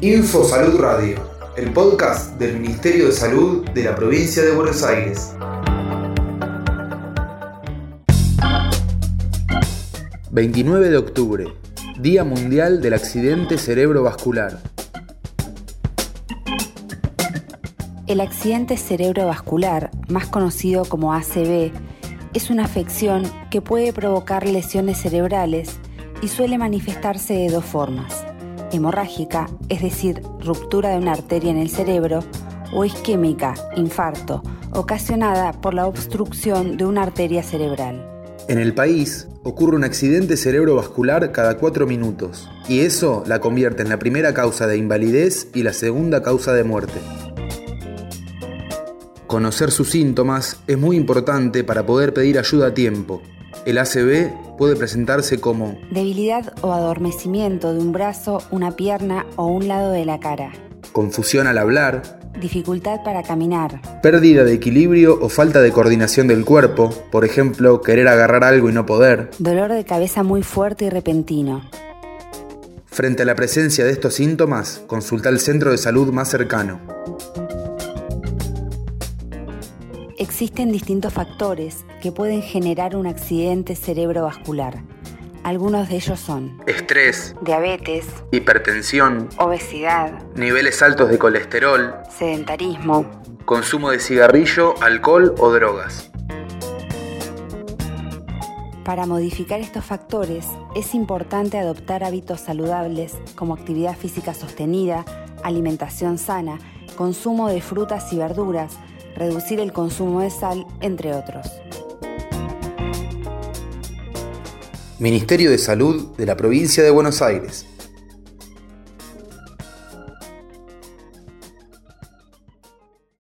Info Salud Radio, el podcast del Ministerio de Salud de la provincia de Buenos Aires. 29 de octubre, Día Mundial del Accidente Cerebrovascular. El accidente cerebrovascular, más conocido como ACV, es una afección que puede provocar lesiones cerebrales y suele manifestarse de dos formas, hemorrágica, es decir, ruptura de una arteria en el cerebro, o isquémica, infarto, ocasionada por la obstrucción de una arteria cerebral. En el país ocurre un accidente cerebrovascular cada cuatro minutos, y eso la convierte en la primera causa de invalidez y la segunda causa de muerte. Conocer sus síntomas es muy importante para poder pedir ayuda a tiempo. El ACV puede presentarse como debilidad o adormecimiento de un brazo, una pierna o un lado de la cara, confusión al hablar, dificultad para caminar, pérdida de equilibrio o falta de coordinación del cuerpo, por ejemplo, querer agarrar algo y no poder, dolor de cabeza muy fuerte y repentino. Frente a la presencia de estos síntomas, consulta el centro de salud más cercano. Existen distintos factores que pueden generar un accidente cerebrovascular. Algunos de ellos son estrés, diabetes, hipertensión, obesidad, niveles altos de colesterol, sedentarismo, consumo de cigarrillo, alcohol o drogas. Para modificar estos factores es importante adoptar hábitos saludables como actividad física sostenida, alimentación sana, consumo de frutas y verduras, reducir el consumo de sal, entre otros. Ministerio de Salud de la Provincia de Buenos Aires.